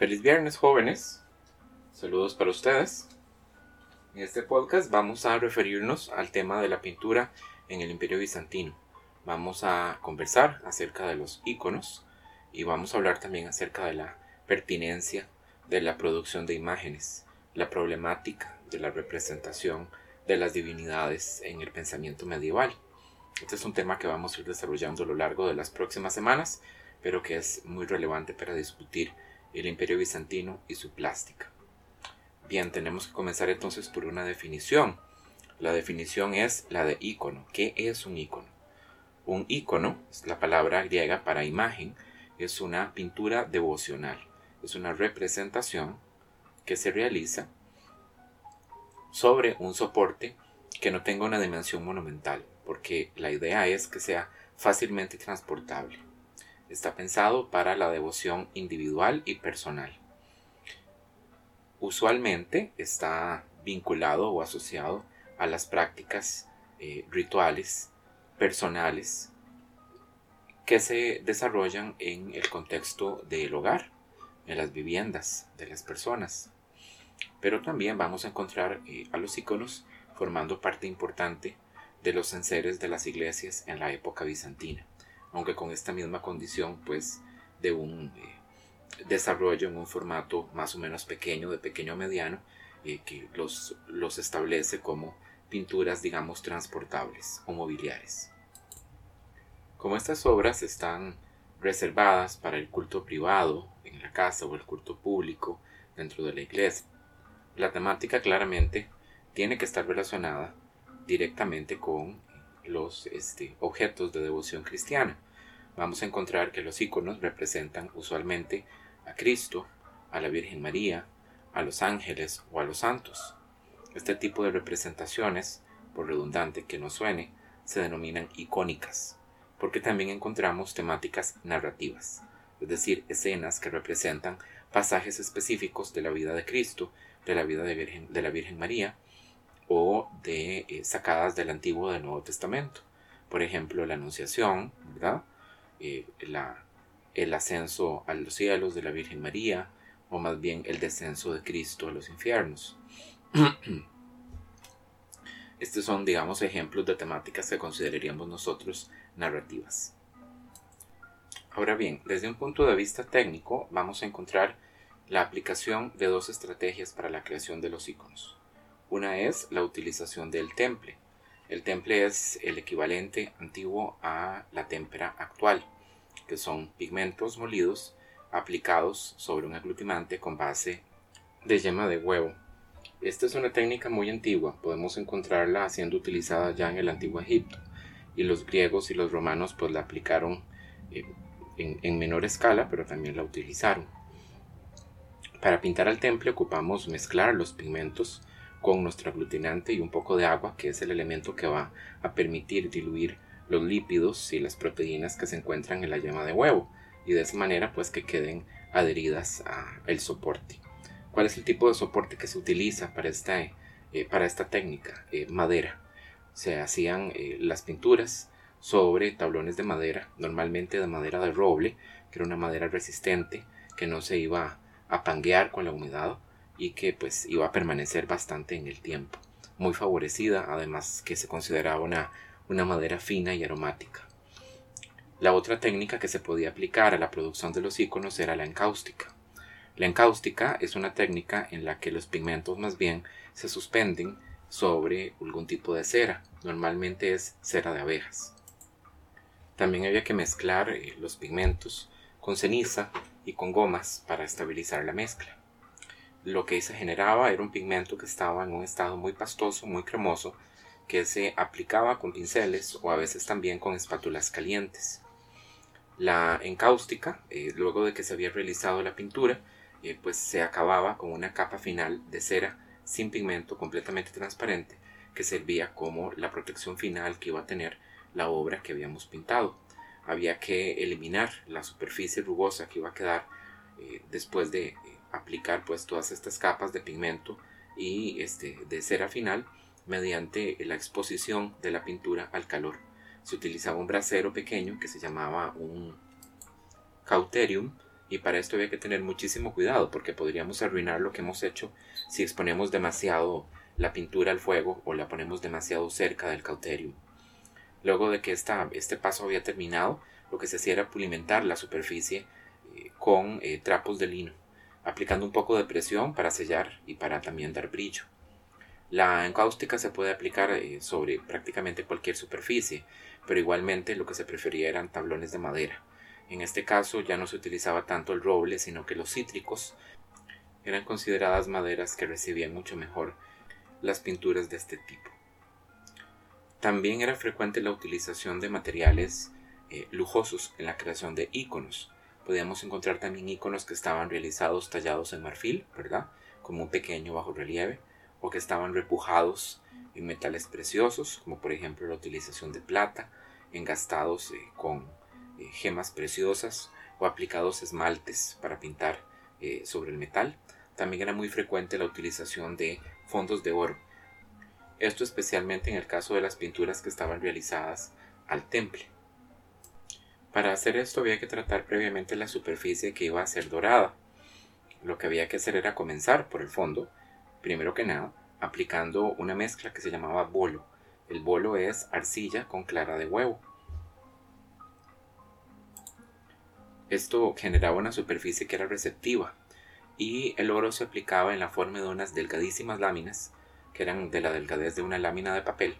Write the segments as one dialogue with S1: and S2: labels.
S1: Feliz viernes jóvenes. Saludos para ustedes. En este podcast vamos a referirnos al tema de la pintura en el Imperio Bizantino. Vamos a conversar acerca de los iconos y vamos a hablar también acerca de la pertinencia de la producción de imágenes, la problemática de la representación de las divinidades en el pensamiento medieval. Este es un tema que vamos a ir desarrollando a lo largo de las próximas semanas, pero que es muy relevante para discutir el imperio bizantino y su plástica. Bien, tenemos que comenzar entonces por una definición. La definición es la de ícono. ¿Qué es un ícono? Un ícono, es la palabra griega para imagen, es una pintura devocional, es una representación que se realiza sobre un soporte que no tenga una dimensión monumental, porque la idea es que sea fácilmente transportable. Está pensado para la devoción individual y personal. Usualmente está vinculado o asociado a las prácticas eh, rituales personales que se desarrollan en el contexto del hogar, en las viviendas de las personas. Pero también vamos a encontrar eh, a los iconos formando parte importante de los enseres de las iglesias en la época bizantina aunque con esta misma condición pues de un eh, desarrollo en un formato más o menos pequeño, de pequeño a mediano, eh, que los, los establece como pinturas digamos transportables o mobiliares. Como estas obras están reservadas para el culto privado en la casa o el culto público dentro de la iglesia, la temática claramente tiene que estar relacionada directamente con los este, objetos de devoción cristiana. Vamos a encontrar que los iconos representan usualmente a Cristo, a la Virgen María, a los ángeles o a los santos. Este tipo de representaciones, por redundante que no suene, se denominan icónicas, porque también encontramos temáticas narrativas, es decir, escenas que representan pasajes específicos de la vida de Cristo, de la vida de, la Virgen María, o de eh, sacadas del Antiguo o del Nuevo Testamento. Por ejemplo, la Anunciación, ¿verdad? Eh, la, el ascenso a los cielos de la Virgen María, o más bien el descenso de Cristo a los infiernos. Estos son, digamos, ejemplos de temáticas que consideraríamos nosotros narrativas. Ahora bien, desde un punto de vista técnico, vamos a encontrar la aplicación de dos estrategias para la creación de los iconos. Una es la utilización del temple. El temple es el equivalente antiguo a la témpera actual, que son pigmentos molidos aplicados sobre un aglutinante con base de yema de huevo. Esta es una técnica muy antigua, podemos encontrarla siendo utilizada ya en el antiguo Egipto, y los griegos y los romanos pues la aplicaron eh, en, en menor escala, pero también la utilizaron. Para pintar al temple ocupamos mezclar los pigmentos con nuestro aglutinante y un poco de agua, que es el elemento que va a permitir diluir los lípidos y las proteínas que se encuentran en la yema de huevo y de esa manera pues que queden adheridas al soporte. ¿Cuál es el tipo de soporte que se utiliza para esta, eh, para esta técnica? Eh, madera. Se hacían eh, las pinturas sobre tablones de madera, normalmente de madera de roble, que era una madera resistente, que no se iba a panguear con la humedad y que pues iba a permanecer bastante en el tiempo. Muy favorecida, además que se consideraba una, una madera fina y aromática. La otra técnica que se podía aplicar a la producción de los iconos era la encáustica. La encáustica es una técnica en la que los pigmentos más bien se suspenden sobre algún tipo de cera, normalmente es cera de abejas. También había que mezclar eh, los pigmentos con ceniza y con gomas para estabilizar la mezcla lo que se generaba era un pigmento que estaba en un estado muy pastoso, muy cremoso, que se aplicaba con pinceles o a veces también con espátulas calientes. La encáustica, eh, luego de que se había realizado la pintura, eh, pues se acababa con una capa final de cera sin pigmento completamente transparente que servía como la protección final que iba a tener la obra que habíamos pintado. Había que eliminar la superficie rugosa que iba a quedar eh, después de aplicar pues todas estas capas de pigmento y este, de cera final mediante la exposición de la pintura al calor. Se utilizaba un brasero pequeño que se llamaba un cauterium Y para esto había que tener muchísimo cuidado porque podríamos arruinar lo que hemos hecho si exponemos demasiado la pintura al fuego o la ponemos demasiado cerca del cauterium. Luego de que esta, este paso había terminado, lo que se hacía era pulimentar la superficie eh, con eh, trapos de lino, aplicando un poco de presión para sellar y para también dar brillo. La encáustica se puede aplicar eh, sobre prácticamente cualquier superficie, pero igualmente lo que se prefería eran tablones de madera. En este caso ya no se utilizaba tanto el roble, sino que los cítricos eran consideradas maderas que recibían mucho mejor las pinturas de este tipo. También era frecuente la utilización de materiales eh, lujosos en la creación de iconos. Podíamos encontrar también iconos que estaban realizados tallados en marfil, ¿verdad? Como un pequeño bajo relieve o que estaban repujados en metales preciosos, como por ejemplo la utilización de plata, engastados eh, con eh, gemas preciosas o aplicados esmaltes para pintar eh, sobre el metal. También era muy frecuente la utilización de fondos de oro. Esto especialmente en el caso de las pinturas que estaban realizadas al temple. Para hacer esto había que tratar previamente la superficie que iba a ser dorada. Lo que había que hacer era comenzar por el fondo primero que nada, aplicando una mezcla que se llamaba bolo. El bolo es arcilla con clara de huevo. Esto generaba una superficie que era receptiva y el oro se aplicaba en la forma de unas delgadísimas láminas que eran de la delgadez de una lámina de papel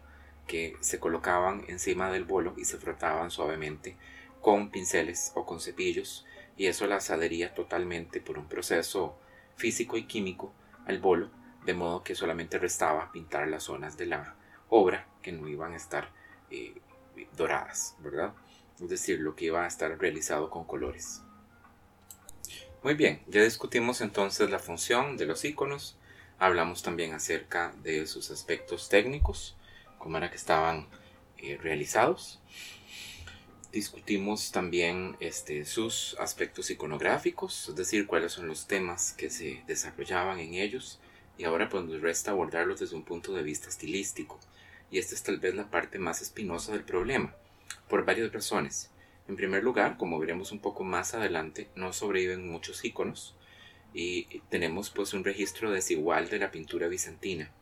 S1: que se colocaban encima del bolo y se frotaban suavemente con pinceles o con cepillos y eso las adhería totalmente por un proceso físico y químico al bolo de modo que solamente restaba pintar las zonas de la obra que no iban a estar eh, doradas, ¿verdad? Es decir, lo que iba a estar realizado con colores. Muy bien, ya discutimos entonces la función de los iconos, hablamos también acerca de sus aspectos técnicos, cómo era que estaban eh, realizados. Discutimos también este, sus aspectos iconográficos, es decir, cuáles son los temas que se desarrollaban en ellos y ahora pues nos resta abordarlos desde un punto de vista estilístico, y esta es tal vez la parte más espinosa del problema, por varias razones. En primer lugar, como veremos un poco más adelante, no sobreviven muchos iconos y tenemos pues un registro desigual de la pintura bizantina,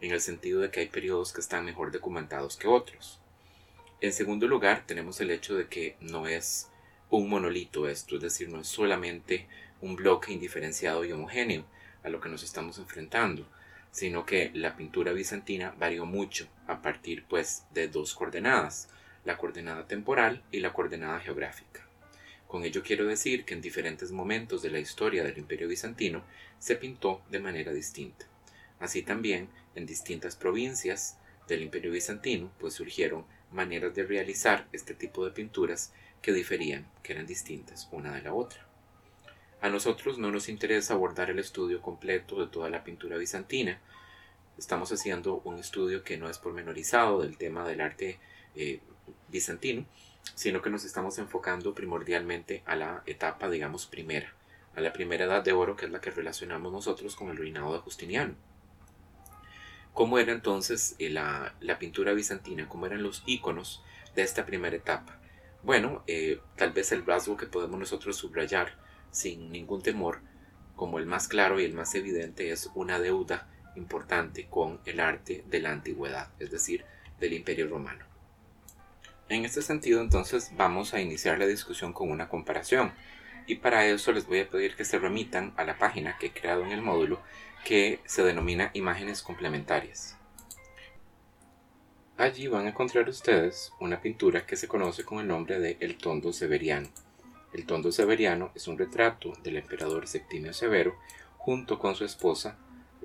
S1: en el sentido de que hay periodos que están mejor documentados que otros. En segundo lugar, tenemos el hecho de que no es un monolito esto, es decir, no es solamente un bloque indiferenciado y homogéneo, a lo que nos estamos enfrentando, sino que la pintura bizantina varió mucho a partir pues de dos coordenadas, la coordenada temporal y la coordenada geográfica. Con ello quiero decir que en diferentes momentos de la historia del imperio bizantino se pintó de manera distinta. Así también en distintas provincias del imperio bizantino pues surgieron maneras de realizar este tipo de pinturas que diferían, que eran distintas una de la otra. A nosotros no nos interesa abordar el estudio completo de toda la pintura bizantina. Estamos haciendo un estudio que no es pormenorizado del tema del arte eh, bizantino, sino que nos estamos enfocando primordialmente a la etapa, digamos, primera, a la primera edad de oro, que es la que relacionamos nosotros con el reinado de Justiniano. ¿Cómo era entonces eh, la, pintura bizantina? ¿Cómo eran los iconos de esta primera etapa? Bueno, eh, tal vez el rasgo que podemos nosotros subrayar sin ningún temor, como el más claro y el más evidente es una deuda importante con el arte de la antigüedad, es decir, del imperio romano. En este sentido, entonces, vamos a iniciar la discusión con una comparación, y para eso les voy a pedir que se remitan a la página que he creado en el módulo que se denomina imágenes complementarias. Allí van a encontrar ustedes una pintura que se conoce con el nombre de El Tondo Severiano. El tondo severiano es un retrato del emperador Septimio Severo junto con su esposa,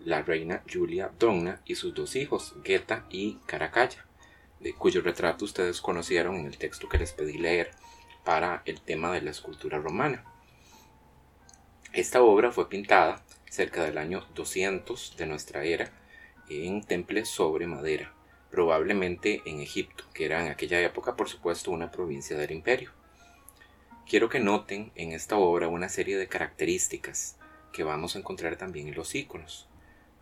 S1: la reina Julia Donna y sus dos hijos, Geta y Caracalla, de cuyo retrato ustedes conocieron en el texto que les pedí leer para el tema de la escultura romana. Esta obra fue pintada cerca del año 200 de nuestra era en temples sobre madera, probablemente en Egipto, que era en aquella época por supuesto una provincia del imperio. Quiero que noten en esta obra una serie de características que vamos a encontrar también en los iconos.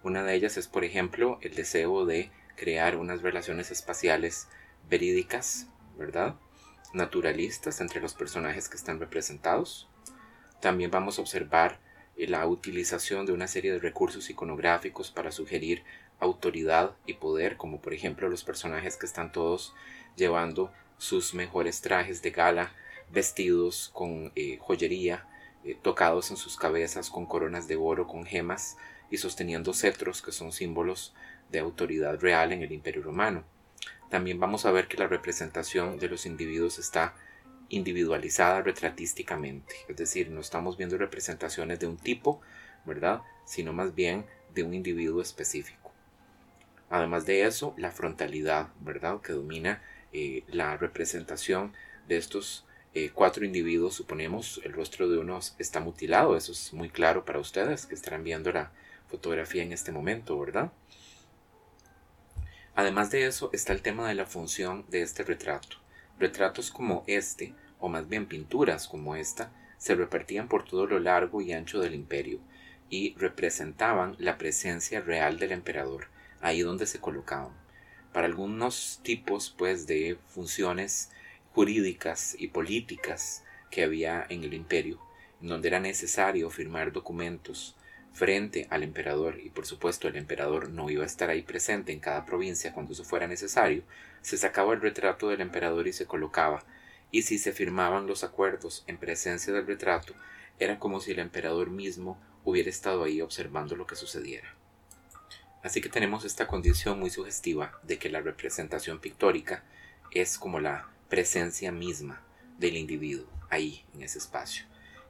S1: Una de ellas es, por ejemplo, el deseo de crear unas relaciones espaciales verídicas, ¿verdad? Naturalistas entre los personajes que están representados. También vamos a observar la utilización de una serie de recursos iconográficos para sugerir autoridad y poder, como por ejemplo los personajes que están todos llevando sus mejores trajes de gala, vestidos con eh, joyería, eh, tocados en sus cabezas con coronas de oro, con gemas y sosteniendo cetros que son símbolos de autoridad real en el Imperio Romano. También vamos a ver que la representación de los individuos está individualizada retratísticamente, es decir, no estamos viendo representaciones de un tipo, ¿verdad? Sino más bien de un individuo específico. Además de eso, la frontalidad, ¿verdad? Que domina eh, la representación de estos eh, cuatro individuos, suponemos, el rostro de uno está mutilado, eso es muy claro para ustedes que estarán viendo la fotografía en este momento, ¿verdad? Además de eso está el tema de la función de este retrato. Retratos como este, o más bien pinturas como esta, se repartían por todo lo largo y ancho del imperio y representaban la presencia real del emperador, ahí donde se colocaban. Para algunos tipos pues de funciones jurídicas y políticas que había en el imperio, en donde era necesario firmar documentos frente al emperador y por supuesto el emperador no iba a estar ahí presente en cada provincia cuando eso fuera necesario, se sacaba el retrato del emperador y se colocaba, y si se firmaban los acuerdos en presencia del retrato, era como si el emperador mismo hubiera estado ahí observando lo que sucediera. Así que tenemos esta condición muy sugestiva de que la representación pictórica es como la presencia misma del individuo ahí en ese espacio.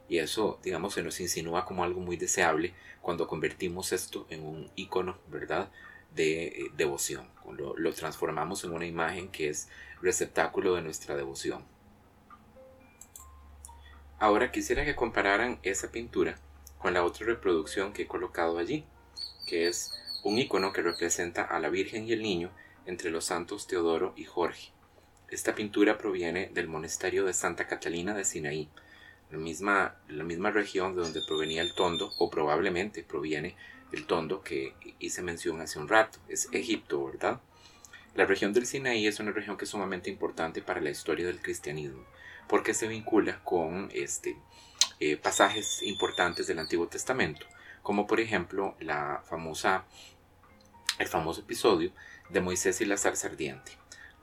S1: Y eso, digamos, se nos insinúa como algo muy deseable cuando convertimos esto en un icono, ¿verdad? De eh, devoción. Lo, lo transformamos en una imagen que es receptáculo de nuestra devoción. Ahora quisiera que compararan esa pintura con la otra reproducción que he colocado allí, que es un icono que representa a la Virgen y el Niño entre los santos Teodoro y Jorge. Esta pintura proviene del monasterio de Santa Catalina de Sinaí, la misma, la misma región de donde provenía el tondo, o probablemente proviene el tondo que hice mención hace un rato, es Egipto, ¿verdad? La región del Sinaí es una región que es sumamente importante para la historia del cristianismo, porque se vincula con este, eh, pasajes importantes del Antiguo Testamento, como por ejemplo la famosa, el famoso episodio de Moisés y la zarza ardiente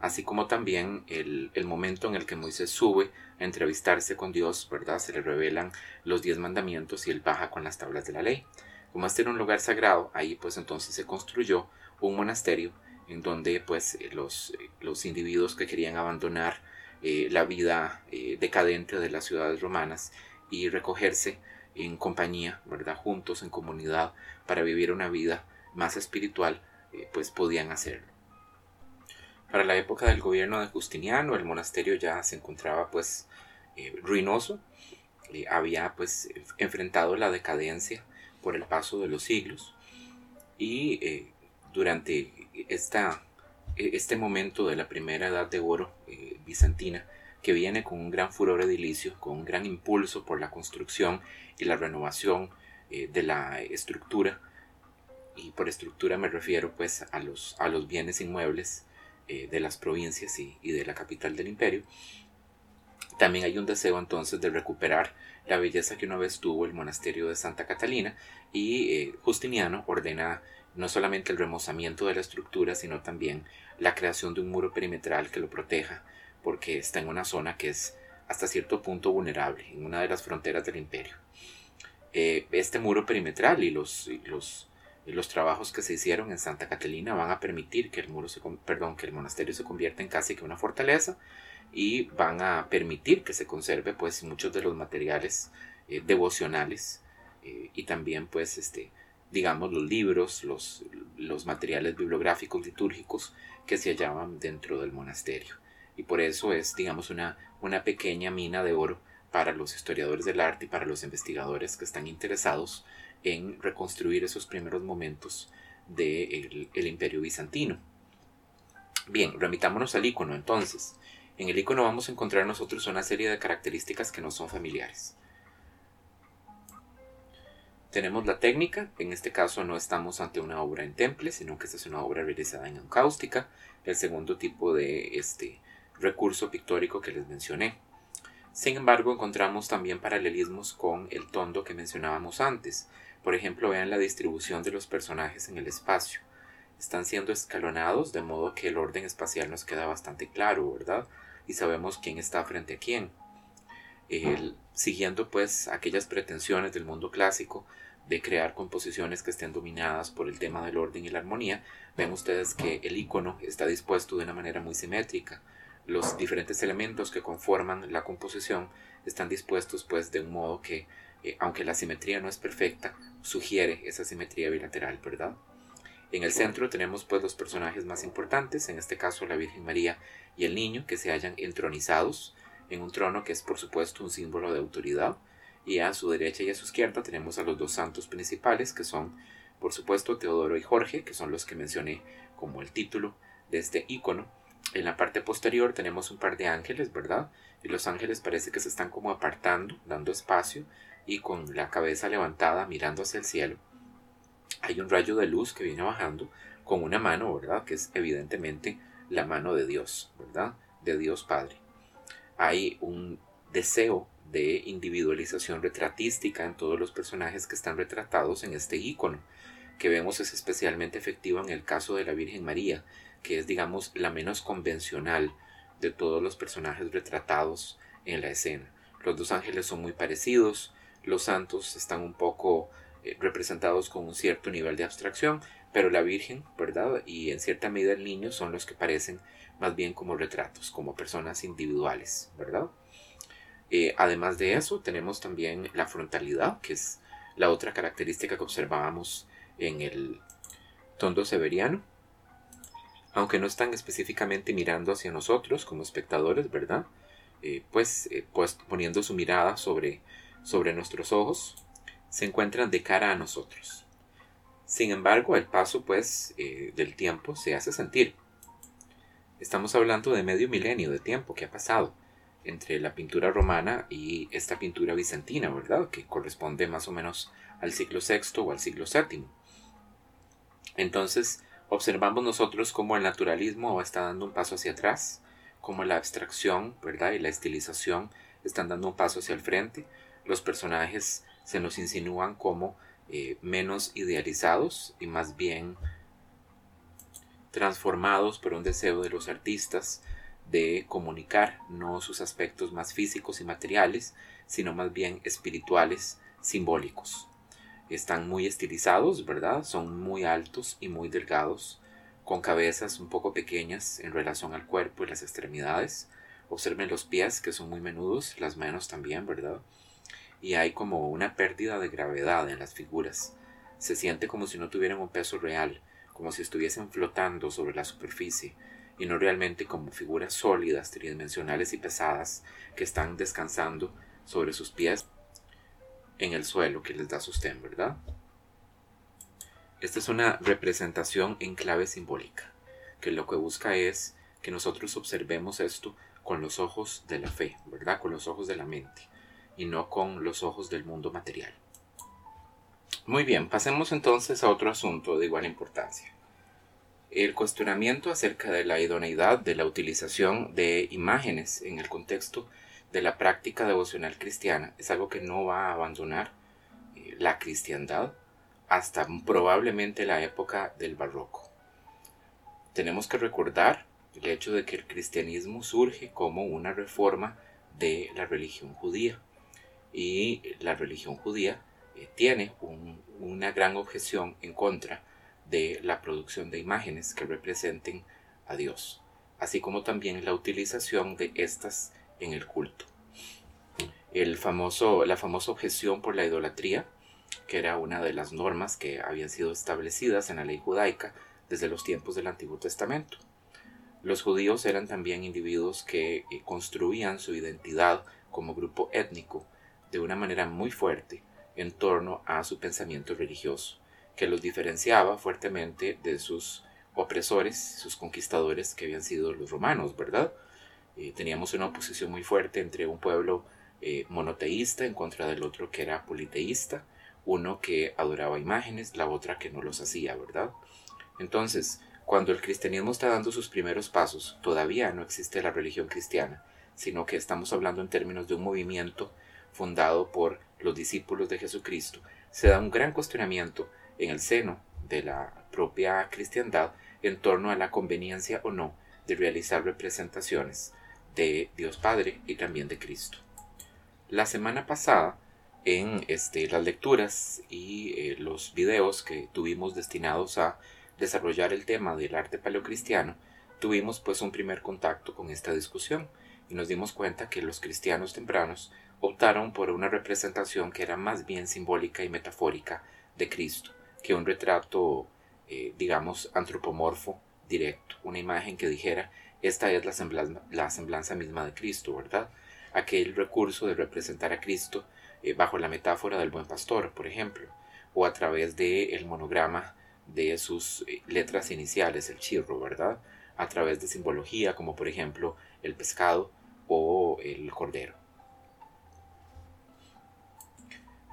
S1: así como también el, momento en el que Moisés sube a entrevistarse con Dios, ¿verdad? Se le revelan los diez mandamientos y él baja con las tablas de la ley. Como este era un lugar sagrado, ahí pues entonces se construyó un monasterio en donde pues los, los individuos que querían abandonar eh, la vida eh, decadente de las ciudades romanas y recogerse en compañía, ¿verdad? Juntos, en comunidad, para vivir una vida más espiritual, eh, pues podían hacerlo. Para la época del gobierno de Justiniano, el monasterio ya se encontraba pues eh, ruinoso, eh, había pues enfrentado la decadencia por el paso de los siglos. Y eh, durante esta, este momento de la primera edad de oro bizantina, que viene con un gran furor edilicio, con un gran impulso por la construcción y la renovación de la estructura, y por estructura me refiero pues a los, a los bienes inmuebles eh, de las provincias y, de la capital del imperio, también hay un deseo entonces de recuperar la belleza que una vez tuvo el monasterio de Santa Catalina y eh, Justiniano ordena no solamente el remozamiento de la estructura, sino también la creación de un muro perimetral que lo proteja, porque está en una zona que es hasta cierto punto vulnerable, en una de las fronteras del imperio. Eh, este muro perimetral y los, los los trabajos que se hicieron en Santa Catalina van a permitir que el muro se, perdón, que el monasterio se convierta en casi que una fortaleza y van a permitir que se conserve pues muchos de los materiales eh, devocionales eh, y también pues este digamos los libros los, los materiales bibliográficos litúrgicos que se hallaban dentro del monasterio. Y por eso es digamos una, una pequeña mina de oro para los historiadores del arte y para los investigadores que están interesados en reconstruir esos primeros momentos del el imperio bizantino. Bien, remitámonos al icono entonces. En el icono vamos a encontrar nosotros una serie de características que no son familiares. Tenemos la técnica, en este caso no estamos ante una obra en temple, sino que esta es una obra realizada en cáustica, el segundo tipo de este recurso pictórico que les mencioné. Sin embargo, encontramos también paralelismos con el tondo que mencionábamos antes. Por ejemplo, vean la distribución de los personajes en el espacio. Están siendo escalonados de modo que el orden espacial nos queda bastante claro, ¿verdad? Y sabemos quién está frente a quién. siguiendo pues aquellas pretensiones del mundo clásico de crear composiciones que estén dominadas por el tema del orden y la armonía, ven ustedes que el icono está dispuesto de una manera muy simétrica los diferentes elementos que conforman la composición están dispuestos pues de un modo que, eh, aunque la simetría no es perfecta, sugiere esa simetría bilateral, ¿verdad? En el centro tenemos pues los personajes más importantes, en este caso la Virgen María y el niño, que se hallan entronizados en un trono que es por supuesto un símbolo de autoridad, y a su derecha y a su izquierda tenemos a los dos santos principales, que son por supuesto Teodoro y Jorge, que son los que mencioné como el título de este icono, en la parte posterior tenemos un par de ángeles, ¿verdad? Y los ángeles parece que se están como apartando, dando espacio y con la cabeza levantada mirando hacia el cielo. Hay un rayo de luz que viene bajando con una mano, ¿verdad? Que es evidentemente la mano de Dios, ¿verdad? De Dios Padre. Hay un deseo de individualización retratística en todos los personajes que están retratados en este icono, que vemos es especialmente efectivo en el caso de la Virgen María, que es, digamos, la menos convencional de todos los personajes retratados en la escena. Los dos ángeles son muy parecidos, los santos están un poco eh, representados con un cierto nivel de abstracción, pero la Virgen, ¿verdad? Y en cierta medida el niño son los que parecen más bien como retratos, como personas individuales, ¿verdad? Eh, además de eso, tenemos también la frontalidad, que es la otra característica que observábamos en el tondo severiano aunque no están específicamente mirando hacia nosotros como espectadores, ¿verdad? Eh, pues, pues, poniendo su mirada sobre, sobre nuestros ojos, se encuentran de cara a nosotros. Sin embargo, el paso pues eh, del tiempo se hace sentir. Estamos hablando de medio milenio de tiempo que ha pasado entre la pintura romana y esta pintura bizantina, ¿verdad? Que corresponde más o menos al siglo VI o al siglo VII. Entonces, observamos nosotros cómo el naturalismo está dando un paso hacia atrás, cómo la abstracción, ¿verdad? Y la estilización están dando un paso hacia el frente. Los personajes se nos insinúan como eh, menos idealizados y más bien transformados por un deseo de los artistas de comunicar no sus aspectos más físicos y materiales, sino más bien espirituales, simbólicos están muy estilizados, ¿verdad? Son muy altos y muy delgados, con cabezas un poco pequeñas en relación al cuerpo y las extremidades. Observen los pies, que son muy menudos, las manos también, ¿verdad? Y hay como una pérdida de gravedad en las figuras. Se siente como si no tuvieran un peso real, como si estuviesen flotando sobre la superficie, y no realmente como figuras sólidas, tridimensionales y pesadas que están descansando sobre sus pies en el suelo que les da sostén, ¿verdad? Esta es una representación en clave simbólica, que lo que busca es que nosotros observemos esto con los ojos de la fe, ¿verdad? Con los ojos de la mente y no con los ojos del mundo material. Muy bien, pasemos entonces a otro asunto de igual importancia. El cuestionamiento acerca de la idoneidad de la utilización de imágenes en el contexto de la práctica devocional cristiana es algo que no va a abandonar eh, la cristiandad hasta probablemente la época del barroco. Tenemos que recordar el hecho de que el cristianismo surge como una reforma de la religión judía y la religión judía eh, tiene una gran objeción en contra de la producción de imágenes que representen a Dios, así como también la utilización de estas en el culto. El famoso, la famosa objeción por la idolatría, que era una de las normas que habían sido establecidas en la ley judaica desde los tiempos del Antiguo Testamento. Los judíos eran también individuos que eh, construían su identidad como grupo étnico de una manera muy fuerte en torno a su pensamiento religioso, que los diferenciaba fuertemente de sus opresores, sus conquistadores que habían sido los romanos, ¿verdad? Eh, teníamos una oposición muy fuerte entre un pueblo eh, monoteísta en contra del otro que era politeísta, uno que adoraba imágenes, la otra que no los hacía, ¿verdad? Entonces, cuando el cristianismo está dando sus primeros pasos, todavía no existe la religión cristiana, sino que estamos hablando en términos de un movimiento fundado por los discípulos de Jesucristo, se da un gran cuestionamiento en el seno de la propia cristiandad en torno a la conveniencia o no de realizar representaciones de Dios Padre y también de Cristo. La semana pasada, en este, las lecturas y eh, los videos que tuvimos destinados a desarrollar el tema del arte paleocristiano, tuvimos pues un primer contacto con esta discusión y nos dimos cuenta que los cristianos tempranos optaron por una representación que era más bien simbólica y metafórica de Cristo que un retrato, eh, digamos, antropomorfo directo, una imagen que dijera, esta es la semblanza, la misma de Cristo, ¿verdad? Aquel recurso de representar a Cristo eh, bajo la metáfora del buen pastor, por ejemplo, o a través del el monograma de sus eh, letras iniciales, el chirro, ¿verdad? A través de simbología como por ejemplo el pescado o el cordero.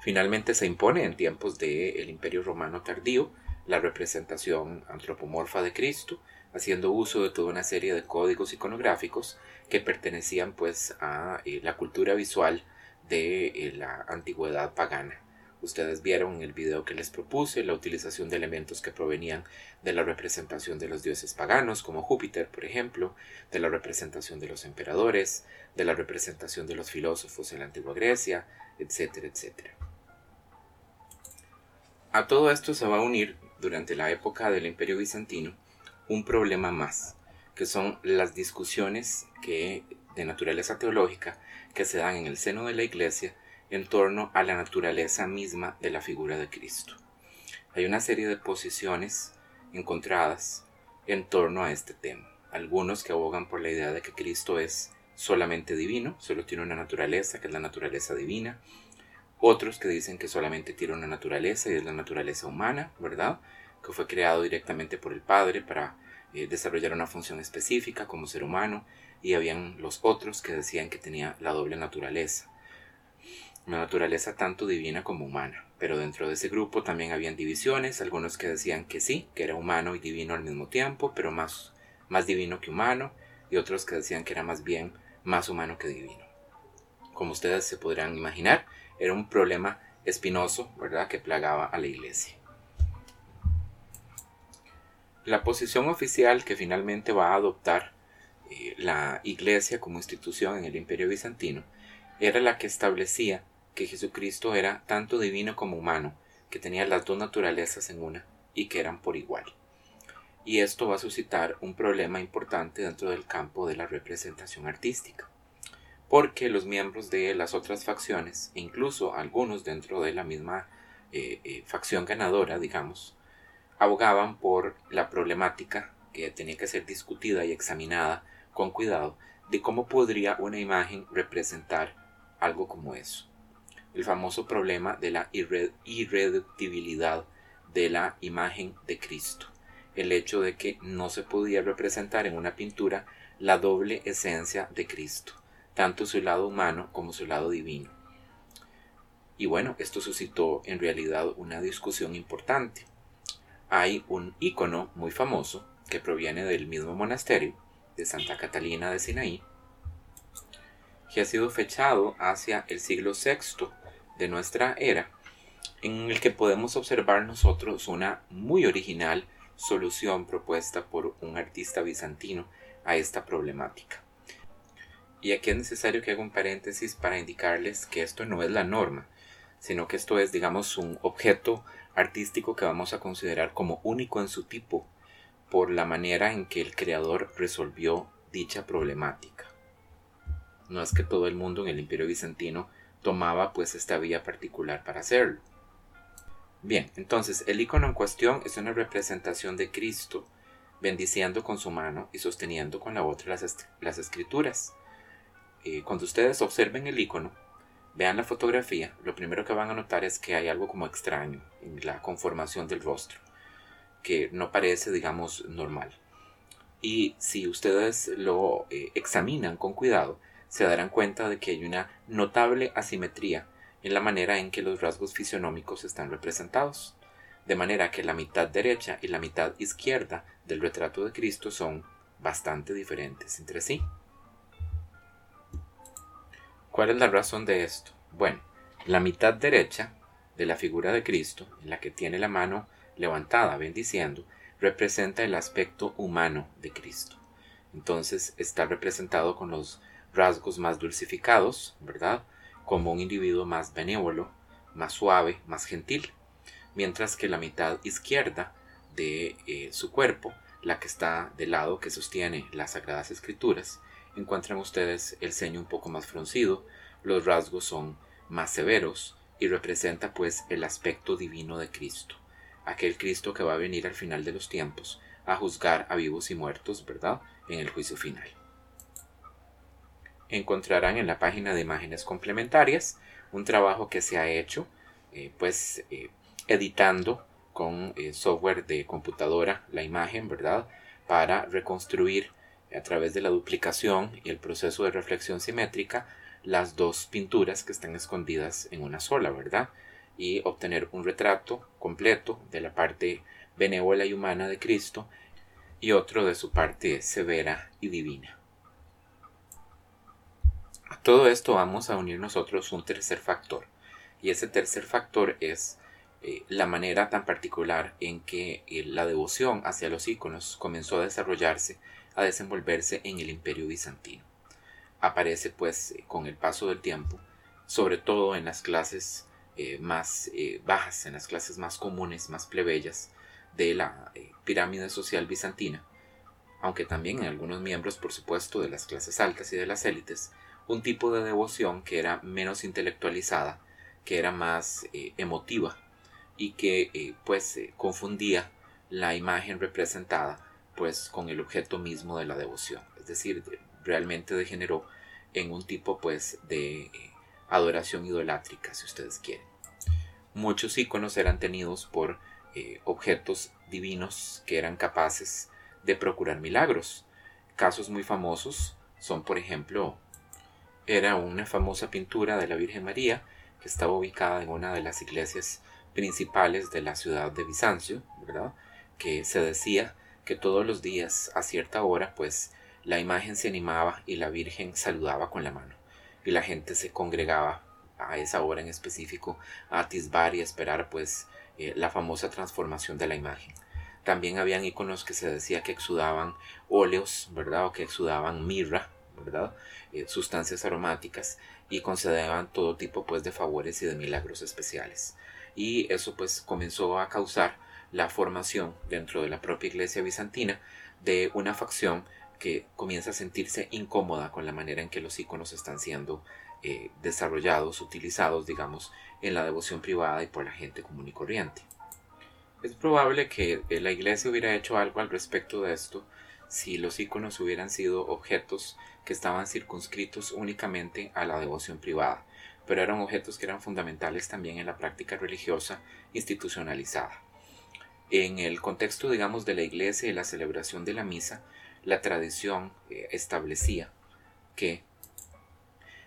S1: Finalmente se impone en tiempos del Imperio Romano tardío la representación antropomorfa de Cristo, haciendo uso de toda una serie de códigos iconográficos que pertenecían pues a eh, la cultura visual de eh, la antigüedad pagana. Ustedes vieron el video que les propuse la utilización de elementos que provenían de la representación de los dioses paganos, como Júpiter, por ejemplo, de la representación de los emperadores, de la representación de los filósofos en la antigua Grecia, etcétera, etcétera. A todo esto se va a unir, durante la época del Imperio Bizantino, un problema más, que son las discusiones que, de naturaleza teológica que se dan en el seno de la Iglesia en torno a la naturaleza misma de la figura de Cristo. Hay una serie de posiciones encontradas en torno a este tema. Algunos que abogan por la idea de que Cristo es solamente divino, solo tiene una naturaleza que es la naturaleza divina, otros que dicen que solamente tiene una naturaleza y es la naturaleza humana, ¿verdad? Que fue creado directamente por el Padre para eh, desarrollar una función específica como ser humano. Y habían los otros que decían que tenía la doble naturaleza. Una naturaleza tanto divina como humana. Pero dentro de ese grupo también habían divisiones, algunos que decían que sí, que era humano y divino al mismo tiempo, pero más, más divino que humano, y otros que decían que era más bien más humano que divino. Como ustedes se podrán imaginar, era un problema espinoso, ¿verdad?, que plagaba a la iglesia. La posición oficial que finalmente va a adoptar eh, la iglesia como institución en el imperio bizantino era la que establecía que Jesucristo era tanto divino como humano, que tenía las dos naturalezas en una y que eran por igual. Y esto va a suscitar un problema importante dentro del campo de la representación artística porque los miembros de las otras facciones, incluso algunos dentro de la misma eh, eh, facción ganadora, digamos, abogaban por la problemática que tenía que ser discutida y examinada con cuidado de cómo podría una imagen representar algo como eso. El famoso problema de la irreductibilidad de la imagen de Cristo. El hecho de que no se podía representar en una pintura la doble esencia de Cristo tanto su lado humano como su lado divino. Y bueno, esto suscitó en realidad una discusión importante. Hay un icono muy famoso que proviene del mismo monasterio de Santa Catalina de Sinaí, que ha sido fechado hacia el siglo VI de nuestra era, en el que podemos observar nosotros una muy original solución propuesta por un artista bizantino a esta problemática. Y aquí es necesario que haga un paréntesis para indicarles que esto no es la norma, sino que esto es, digamos, un objeto artístico que vamos a considerar como único en su tipo por la manera en que el creador resolvió dicha problemática. No es que todo el mundo en el imperio bizantino tomaba pues esta vía particular para hacerlo. Bien, entonces el icono en cuestión es una representación de Cristo bendiciendo con su mano y sosteniendo con la otra las, las escrituras. Eh, cuando ustedes observen el icono, vean la fotografía, lo primero que van a notar es que hay algo como extraño en la conformación del rostro, que no parece, digamos, normal. Y si ustedes lo eh, examinan con cuidado, se darán cuenta de que hay una notable asimetría en la manera en que los rasgos fisionómicos están representados, de manera que la mitad derecha y la mitad izquierda del retrato de Cristo son bastante diferentes entre sí. ¿Cuál es la razón de esto? Bueno, la mitad derecha de la figura de Cristo, en la que tiene la mano levantada bendiciendo, representa el aspecto humano de Cristo. Entonces está representado con los rasgos más dulcificados, ¿verdad? Como un individuo más benévolo, más suave, más gentil. Mientras que la mitad izquierda de eh, su cuerpo, la que está del lado que sostiene las Sagradas Escrituras, encuentran ustedes el ceño un poco más fruncido, los rasgos son más severos y representa pues el aspecto divino de Cristo aquel Cristo que va a venir al final de los tiempos a juzgar a vivos y muertos, ¿verdad? En el juicio final. Encontrarán en la página de imágenes complementarias un trabajo que se ha hecho, eh, pues eh, editando con eh, software de computadora la imagen, ¿verdad? Para reconstruir a través de la duplicación y el proceso de reflexión simétrica las dos pinturas que están escondidas en una sola, ¿verdad? y obtener un retrato completo de la parte benévola y humana de Cristo y otro de su parte severa y divina. A todo esto vamos a unir nosotros un tercer factor y ese tercer factor es eh, la manera tan particular en que eh, la devoción hacia los íconos comenzó a desarrollarse, a desenvolverse en el imperio bizantino. Aparece pues eh, con el paso del tiempo, sobre todo en las clases eh, más eh, bajas, en las clases más comunes, más plebeyas de la pirámide social bizantina, aunque también en algunos miembros, por supuesto, de las clases altas y de las élites, un tipo de devoción que era menos intelectualizada, que era más emotiva y que pues confundía la imagen representada pues con el objeto mismo de la devoción, es decir, realmente degeneró en un tipo pues de adoración idolátrica, si ustedes quieren. Muchos iconos eran tenidos por eh, objetos divinos que eran capaces de procurar milagros. Casos muy famosos son, por ejemplo, era una famosa pintura de la Virgen María que estaba ubicada en una de las iglesias principales de la ciudad de Bizancio, ¿verdad? Que se decía que todos los días a cierta hora, pues la imagen se animaba y la Virgen saludaba con la mano y la gente se congregaba a esa hora en específico a atisbar y esperar pues eh, la famosa transformación de la imagen. También habían iconos que se decía que exudaban óleos, ¿verdad? O que exudaban mirra, ¿verdad? Eh, sustancias aromáticas y concedían todo tipo pues de favores y de milagros especiales. Y eso pues comenzó a causar la formación dentro de la propia iglesia bizantina de una facción que comienza a sentirse incómoda con la manera en que los iconos están siendo eh, desarrollados, utilizados, digamos, en la devoción privada y por la gente común y corriente. Es probable que eh, la iglesia hubiera hecho algo al respecto de esto si los iconos hubieran sido objetos que estaban circunscritos únicamente a la devoción privada, pero eran objetos que eran fundamentales también en la práctica religiosa institucionalizada. En el contexto, digamos, de la iglesia y la celebración de la misa, la tradición eh, establecía que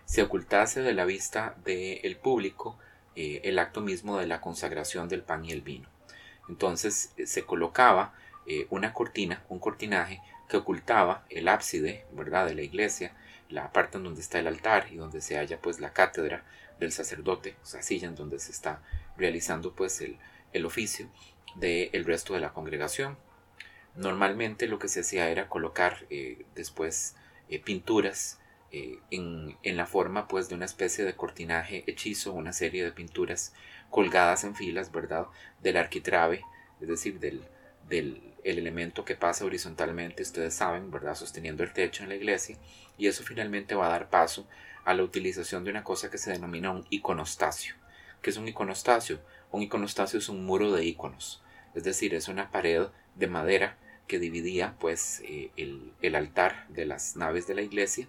S1: se ocultase de la vista del público eh, el acto mismo de la consagración del pan y el vino. Entonces eh, se colocaba una cortina, un cortinaje que ocultaba el ábside, ¿verdad?, de la iglesia, la parte en donde está el altar y donde se halla pues la cátedra del sacerdote, o sea, silla en donde se está realizando pues el, el oficio del el resto de la congregación. Normalmente lo que se hacía era colocar eh, después eh, pinturas eh, en, la forma pues de una especie de cortinaje hechizo, una serie de pinturas colgadas en filas, ¿verdad? Del arquitrabe, es decir, del, del el elemento que pasa horizontalmente, ustedes saben, ¿verdad? Sosteniendo el techo en la iglesia, y eso finalmente va a dar paso a la utilización de una cosa que se denomina un iconostasio. ¿Qué es un iconostasio? Un iconostasio es un muro de iconos, es decir, es una pared de madera que dividía pues eh, el, altar de las naves de la iglesia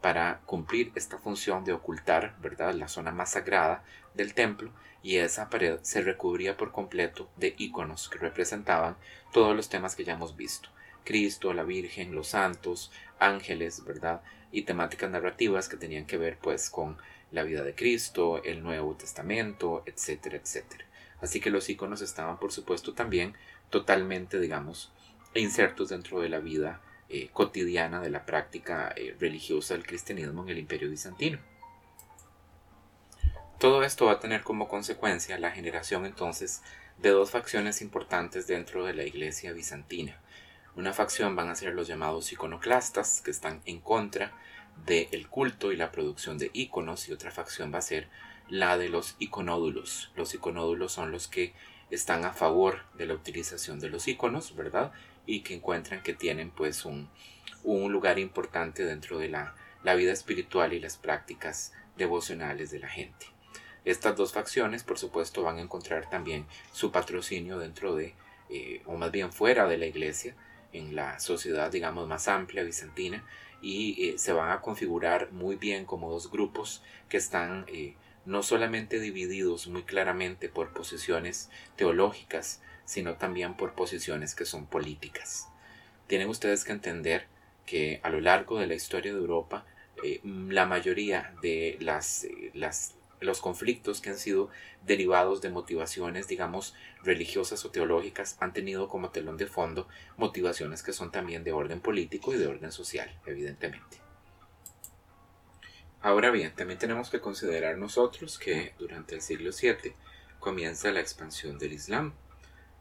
S1: para cumplir esta función de ocultar verdad la zona más sagrada del templo y esa pared se recubría por completo de iconos que representaban todos los temas que ya hemos visto Cristo, la Virgen, los santos, ángeles, ¿verdad? Y temáticas narrativas que tenían que ver pues con la vida de Cristo, el Nuevo Testamento, etcétera, etcétera. Así que los iconos estaban por supuesto también totalmente, digamos, insertos dentro de la vida eh, cotidiana de la práctica eh, religiosa del cristianismo en el imperio bizantino. Todo esto va a tener como consecuencia la generación entonces de dos facciones importantes dentro de la iglesia bizantina. Una facción van a ser los llamados iconoclastas, que están en contra del culto y la producción de iconos, y otra facción va a ser la de los iconódulos. Los iconódulos son los que están a favor de la utilización de los iconos, ¿verdad? Y que encuentran que tienen pues un, un lugar importante dentro de la, la vida espiritual y las prácticas devocionales de la gente. Estas dos facciones, por supuesto, van a encontrar también su patrocinio dentro de, eh, o más bien fuera de la iglesia, en la sociedad, digamos, más amplia bizantina, y eh, se van a configurar muy bien como dos grupos que están eh, no solamente divididos muy claramente por posiciones teológicas, sino también por posiciones que son políticas. Tienen ustedes que entender que a lo largo de la historia de Europa, eh, la mayoría de las, las, los conflictos que han sido derivados de motivaciones, digamos, religiosas o teológicas, han tenido como telón de fondo motivaciones que son también de orden político y de orden social, evidentemente. Ahora bien, también tenemos que considerar nosotros que durante el siglo VII comienza la expansión del Islam.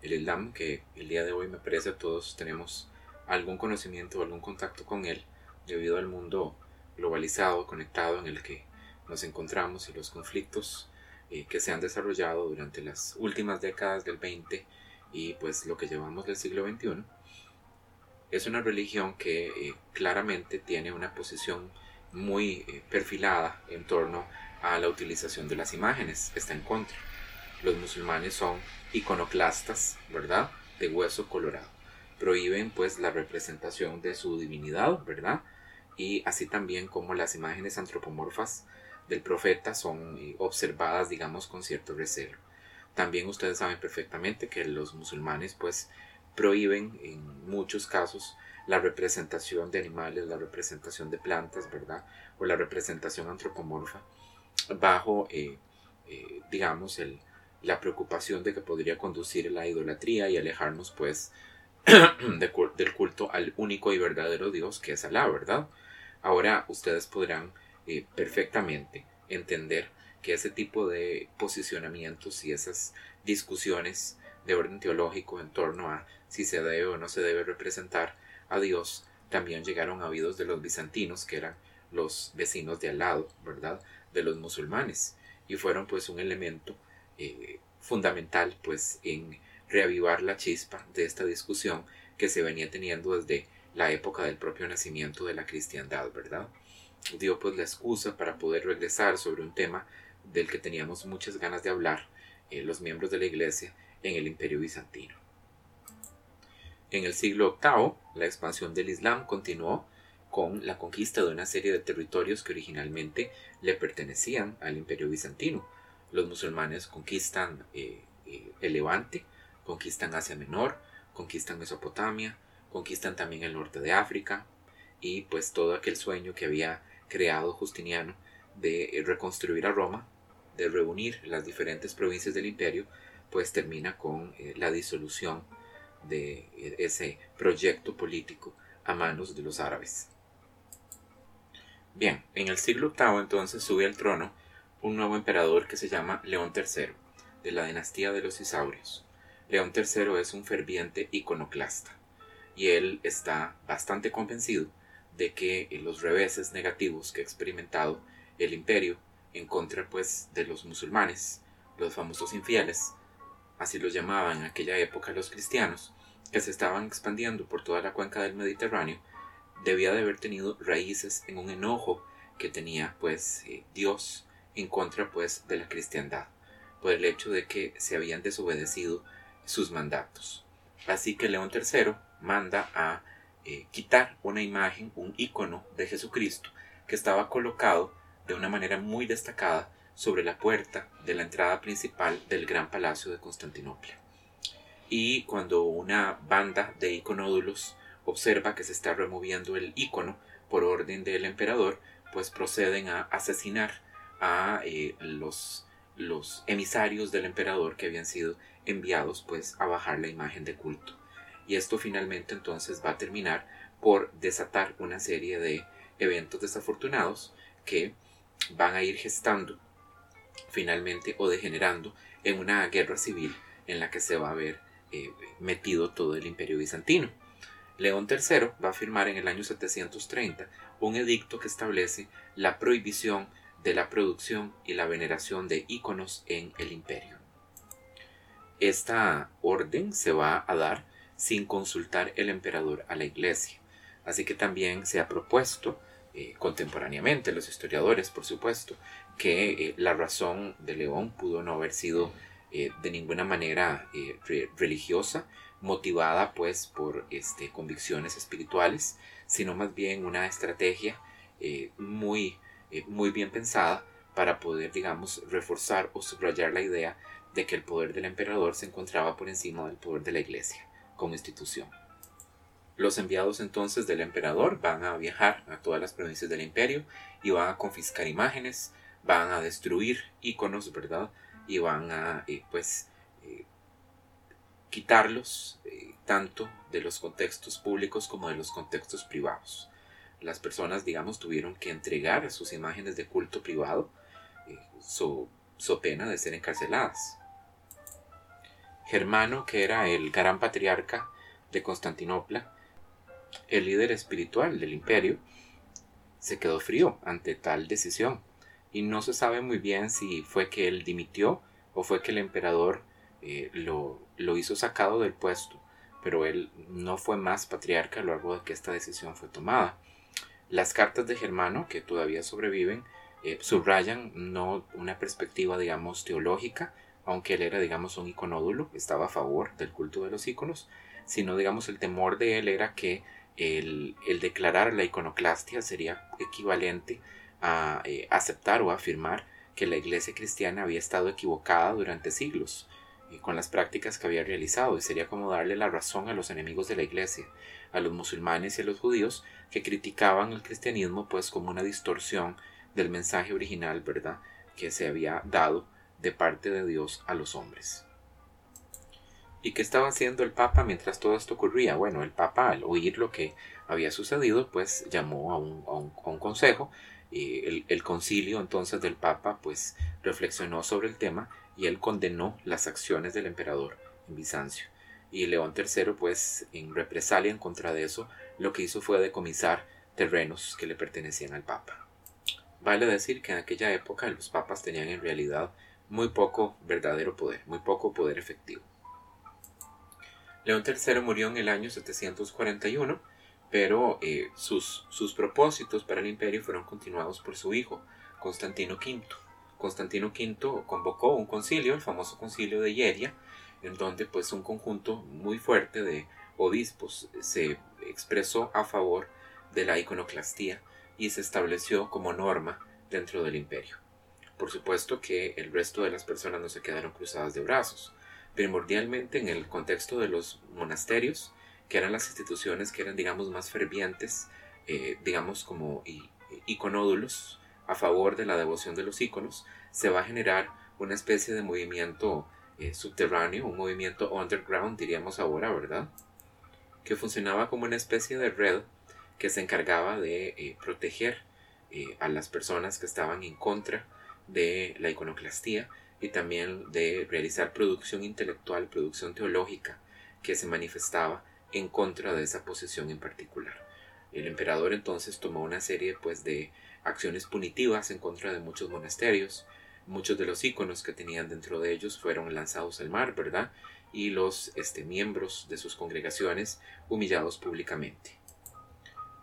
S1: El Islam que el día de hoy me parece todos tenemos algún conocimiento o algún contacto con él debido al mundo globalizado, conectado en el que nos encontramos y los conflictos eh, que se han desarrollado durante las últimas décadas del 20 y pues lo que llevamos del siglo XXI. Es una religión que eh, claramente tiene una posición muy eh, perfilada en torno a la utilización de las imágenes, está en contra. Los musulmanes son iconoclastas, ¿verdad? De hueso colorado. Prohíben pues la representación de su divinidad, ¿verdad? Y así también como las imágenes antropomorfas del profeta son eh, observadas, digamos, con cierto recelo. También ustedes saben perfectamente que los musulmanes pues prohíben en muchos casos la representación de animales, la representación de plantas, ¿verdad? O la representación antropomorfa, bajo, eh, eh, digamos, la preocupación de que podría conducir a la idolatría y alejarnos, pues, del culto al único y verdadero Dios que es Alá, ¿verdad? Ahora ustedes podrán eh, perfectamente entender que ese tipo de posicionamientos y esas discusiones de orden teológico en torno a si se debe o no se debe representar a Dios también llegaron a oídos de los bizantinos, que eran los vecinos de al lado, ¿verdad?, de los musulmanes, y fueron pues un elemento eh, fundamental pues en reavivar la chispa de esta discusión que se venía teniendo desde la época del propio nacimiento de la cristiandad, ¿verdad? Dio pues la excusa para poder regresar sobre un tema del que teníamos muchas ganas de hablar eh, los miembros de la iglesia en el imperio bizantino. En el siglo VIII, la expansión del Islam continuó con la conquista de una serie de territorios que originalmente le pertenecían al imperio bizantino. Los musulmanes conquistan eh, eh, el Levante, conquistan Asia Menor, conquistan Mesopotamia, conquistan también el norte de África y pues todo aquel sueño que había creado Justiniano de reconstruir a Roma, de reunir las diferentes provincias del imperio, pues termina con eh, la disolución de ese proyecto político a manos de los árabes. Bien, en el siglo VIII entonces sube al trono un nuevo emperador que se llama León III, de la dinastía de los Isaurios. León III es un ferviente iconoclasta y él está bastante convencido de que los reveses negativos que ha experimentado el imperio en contra pues de los musulmanes, los famosos infieles, así los llamaban en aquella época los cristianos, que se estaban expandiendo por toda la cuenca del Mediterráneo, debía de haber tenido raíces en un enojo que tenía pues eh, Dios en contra pues de la cristiandad, por el hecho de que se habían desobedecido sus mandatos. Así que León III manda a eh, quitar una imagen, un icono de Jesucristo que estaba colocado de una manera muy destacada sobre la puerta de la entrada principal del gran palacio de Constantinopla y cuando una banda de iconódulos observa que se está removiendo el icono por orden del emperador, pues proceden a asesinar a eh, los, los emisarios del emperador que habían sido enviados pues a bajar la imagen de culto. Y esto finalmente entonces va a terminar por desatar una serie de eventos desafortunados que van a ir gestando finalmente o degenerando en una guerra civil en la que se va a ver eh, metido todo el imperio bizantino. León III va a firmar en el año 730 un edicto que establece la prohibición de la producción y la veneración de íconos en el imperio. Esta orden se va a dar sin consultar el emperador a la iglesia, así que también se ha propuesto eh, contemporáneamente los historiadores, por supuesto, que eh, la razón de León pudo no haber sido eh, de ninguna manera religiosa, motivada pues por este, convicciones espirituales, sino más bien una estrategia muy, muy bien pensada para poder, digamos, reforzar o subrayar la idea de que el poder del emperador se encontraba por encima del poder de la iglesia como institución. Los enviados entonces del emperador van a viajar a todas las provincias del imperio y van a confiscar imágenes, van a destruir iconos, ¿verdad? Y van a, eh, pues, eh, quitarlos eh, tanto de los contextos públicos como de los contextos privados. Las personas, digamos, tuvieron que entregar sus imágenes de culto privado, so, so pena de ser encarceladas. Germano, que era el gran patriarca de Constantinopla, el líder espiritual del imperio, se quedó frío ante tal decisión y no se sabe muy bien si fue que él dimitió o fue que el emperador eh, lo, lo, hizo sacado del puesto, pero él no fue más patriarca luego de que esta decisión fue tomada. Las cartas de Germano, que todavía sobreviven, eh, subrayan no una perspectiva, digamos, teológica, aunque él era, digamos, un iconódulo, estaba a favor del culto de los iconos, sino, digamos, el temor de él era que el, declarar la iconoclastia sería equivalente a eh, aceptar o afirmar que la iglesia cristiana había estado equivocada durante siglos y con las prácticas que había realizado y sería como darle la razón a los enemigos de la iglesia, a los musulmanes y a los judíos que criticaban el cristianismo pues como una distorsión del mensaje original, ¿verdad?, que se había dado de parte de Dios a los hombres. ¿Y qué estaba haciendo el Papa mientras todo esto ocurría? Bueno, el Papa al oír lo que había sucedido, pues llamó a un, consejo y el, el, concilio entonces del Papa pues reflexionó sobre el tema y él condenó las acciones del emperador en Bizancio. Y León III pues en represalia en contra de eso lo que hizo fue decomisar terrenos que le pertenecían al Papa. Vale decir que en aquella época los papas tenían en realidad muy poco verdadero poder, muy poco poder efectivo. León III murió en el año 741, pero eh, sus, sus propósitos para el imperio fueron continuados por su hijo, Constantino V. Constantino V convocó un concilio, el famoso concilio de Hieria, en donde pues un conjunto muy fuerte de obispos se expresó a favor de la iconoclastía y se estableció como norma dentro del imperio. Por supuesto que el resto de las personas no se quedaron cruzadas de brazos primordialmente en el contexto de los monasterios, que eran las instituciones que eran, digamos, más fervientes, eh, digamos, como iconódulos a favor de la devoción de los íconos, se va a generar una especie de movimiento eh, subterráneo, un movimiento underground, diríamos ahora, ¿verdad? Que funcionaba como una especie de red que se encargaba de eh, proteger a las personas que estaban en contra de la iconoclastía y también de realizar producción intelectual, producción teológica que se manifestaba en contra de esa posición en particular. El emperador entonces tomó una serie pues, de acciones punitivas en contra de muchos monasterios. Muchos de los íconos que tenían dentro de ellos fueron lanzados al mar, ¿verdad? Y los este, miembros de sus congregaciones humillados públicamente.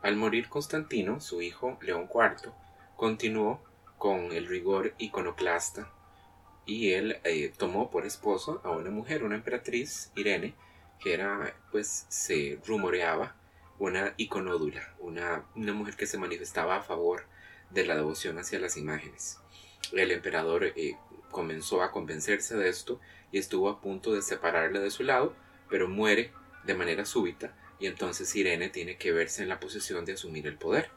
S1: Al morir Constantino, su hijo León IV continuó con el rigor iconoclasta y él eh, tomó por esposo a una mujer, una emperatriz, Irene, era, pues, se rumoreaba una iconódula, una, una mujer que se manifestaba a favor de la devoción hacia las imágenes. El emperador eh, comenzó a convencerse de esto y estuvo a punto de separarle de su lado, pero muere de manera súbita y entonces Irene tiene que verse en la posición de asumir el poder.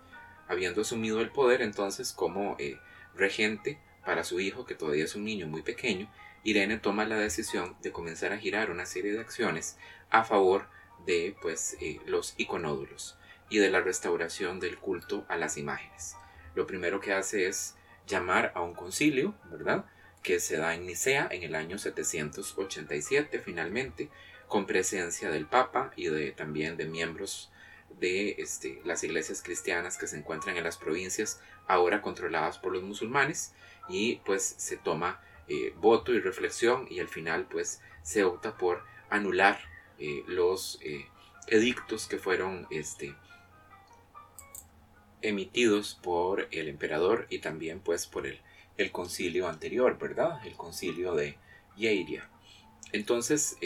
S1: Habiendo asumido el poder entonces como eh, regente, para su hijo, que todavía es un niño muy pequeño, Irene toma la decisión de comenzar a girar una serie de acciones a favor de pues, eh, los iconódulos y de la restauración del culto a las imágenes. Lo primero que hace es llamar a un concilio, ¿verdad? que se da en Nicea en el año 787 finalmente, con presencia del Papa y de, también de miembros de este, las iglesias cristianas que se encuentran en las provincias ahora controladas por los musulmanes y pues se toma eh, voto y reflexión y al final pues se opta por anular eh, los eh, edictos que fueron este, emitidos por el emperador y también pues por el, el concilio anterior, ¿verdad? El concilio de Yeiria. Entonces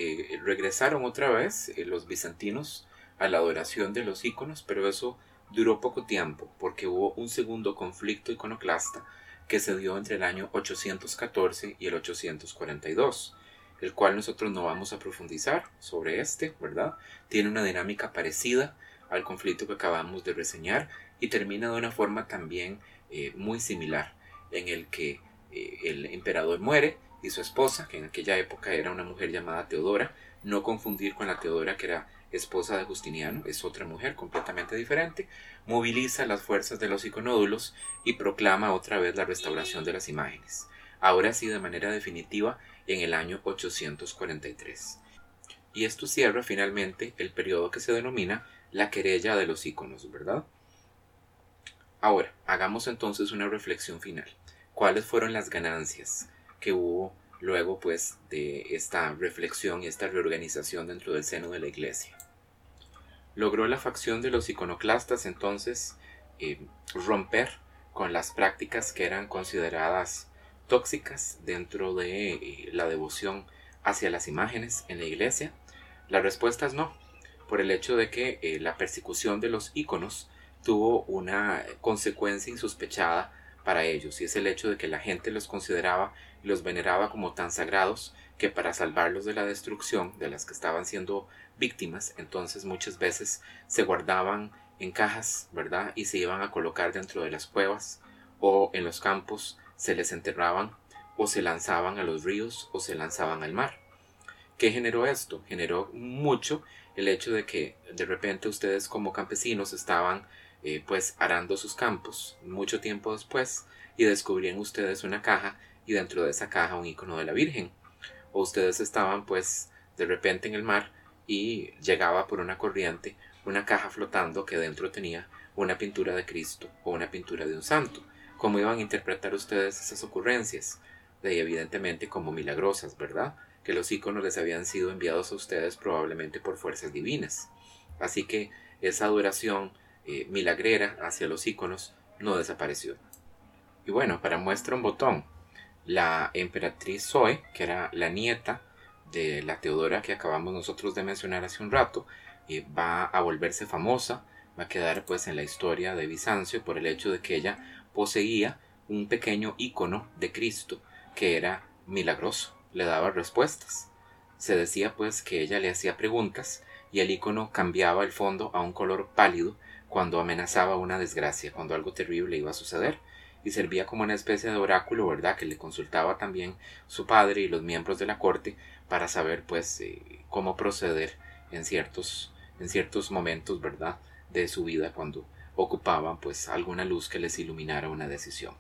S1: regresaron otra vez los bizantinos a la adoración de los íconos, pero eso duró poco tiempo porque hubo un segundo conflicto iconoclasta que se dio entre el año 814 y el 842, el cual nosotros no vamos a profundizar sobre este, ¿verdad? Tiene una dinámica parecida al conflicto que acabamos de reseñar y termina de una forma también eh, muy similar, en el que eh, el emperador muere y su esposa, que en aquella época era una mujer llamada Teodora, no confundir con la Teodora que era esposa de Justiniano, es otra mujer completamente diferente, moviliza las fuerzas de los iconódulos y proclama otra vez la restauración de las imágenes, ahora sí de manera definitiva en el año 843. Y esto cierra finalmente el periodo que se denomina la querella de los iconos, ¿verdad? Ahora, hagamos entonces una reflexión final. ¿Cuáles fueron las ganancias que hubo luego pues de esta reflexión y esta reorganización dentro del seno de la iglesia. Logró la facción de los iconoclastas entonces eh, romper con las prácticas que eran consideradas tóxicas dentro de eh, la devoción hacia las imágenes en la iglesia? La respuesta es no, por el hecho de que eh, la persecución de los iconos tuvo una consecuencia insospechada para ellos y es el hecho de que la gente los consideraba y los veneraba como tan sagrados que para salvarlos de la destrucción de las que estaban siendo víctimas, entonces muchas veces se guardaban en cajas, ¿verdad? Y se iban a colocar dentro de las cuevas o en los campos, se les enterraban o se lanzaban a los ríos o se lanzaban al mar. ¿Qué generó esto? Generó mucho el hecho de que de repente ustedes como campesinos estaban eh, pues arando sus campos mucho tiempo después y descubrían ustedes una caja y dentro de esa caja un icono de la Virgen. O ustedes estaban pues de repente en el mar y llegaba por una corriente una caja flotando que dentro tenía una pintura de Cristo o una pintura de un santo. ¿Cómo iban a interpretar ustedes esas ocurrencias? De evidentemente como milagrosas, ¿verdad? Que los iconos les habían sido enviados a ustedes probablemente por fuerzas divinas. Así que esa adoración eh, milagrera hacia los iconos no desapareció. Y bueno, para muestra un botón, la emperatriz Zoe, que era la nieta de la Teodora que acabamos nosotros de mencionar hace un rato, eh, va a volverse famosa, va a quedar pues en la historia de Bizancio por el hecho de que ella poseía un pequeño icono de Cristo que era milagroso, le daba respuestas. Se decía pues que ella le hacía preguntas y el icono cambiaba el fondo a un color pálido cuando amenazaba una desgracia, cuando algo terrible iba a suceder y servía como una especie de oráculo, ¿verdad? Que le consultaba también su padre y los miembros de la corte para saber, pues, eh, cómo proceder en ciertos, en ciertos momentos, ¿verdad? De su vida cuando ocupaban, pues, alguna luz que les iluminara una decisión.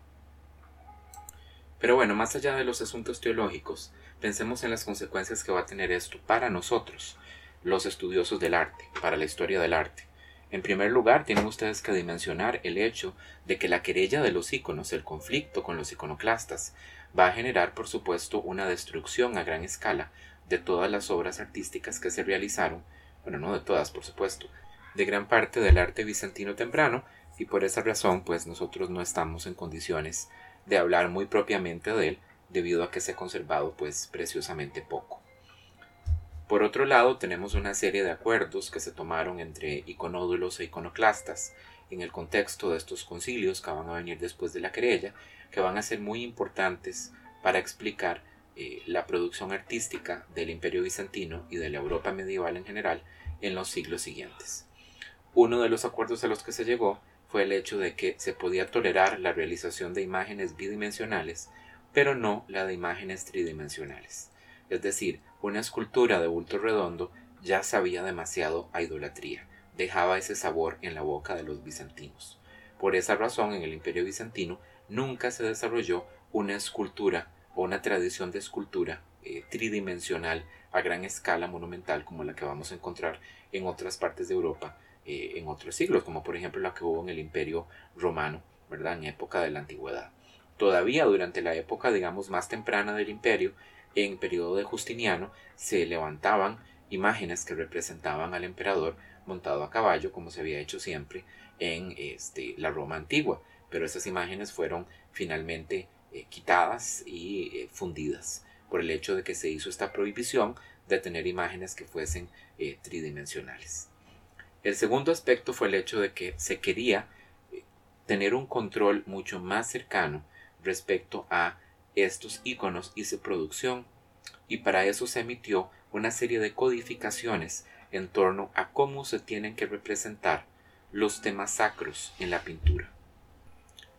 S1: Pero bueno, más allá de los asuntos teológicos, pensemos en las consecuencias que va a tener esto para nosotros, los estudiosos del arte, para la historia del arte. En primer lugar, tienen ustedes que dimensionar el hecho de que la querella de los íconos, el conflicto con los iconoclastas, va a generar, por supuesto, una destrucción a gran escala de todas las obras artísticas que se realizaron, bueno, no de todas, por supuesto, de gran parte del arte bizantino temprano, y por esa razón, pues nosotros no estamos en condiciones de hablar muy propiamente de él, debido a que se ha conservado, pues, preciosamente poco. Por otro lado, tenemos una serie de acuerdos que se tomaron entre iconódulos e iconoclastas en el contexto de estos concilios que van a venir después de la querella, que van a ser muy importantes para explicar eh, la producción artística del Imperio Bizantino y de la Europa medieval en general en los siglos siguientes. Uno de los acuerdos a los que se llegó fue el hecho de que se podía tolerar la realización de imágenes bidimensionales, pero no la de imágenes tridimensionales. Es decir, una escultura de bulto redondo ya sabía demasiado a idolatría, dejaba ese sabor en la boca de los bizantinos. Por esa razón, en el imperio bizantino nunca se desarrolló una escultura o una tradición de escultura eh, tridimensional a gran escala monumental como la que vamos a encontrar en otras partes de Europa eh, en otros siglos, como por ejemplo la que hubo en el Imperio Romano, ¿verdad? En época de la Antigüedad. Todavía durante la época, digamos, más temprana del imperio, en periodo de Justiniano, se levantaban imágenes que representaban al emperador montado a caballo, como se había hecho siempre en este, la Roma antigua. Pero esas imágenes fueron finalmente eh, quitadas y eh, fundidas por el hecho de que se hizo esta prohibición de tener imágenes que fuesen eh, tridimensionales. El segundo aspecto fue el hecho de que se quería tener un control mucho más cercano respecto a estos iconos y su producción, y para eso se emitió una serie de codificaciones en torno a cómo se tienen que representar los temas sacros en la pintura.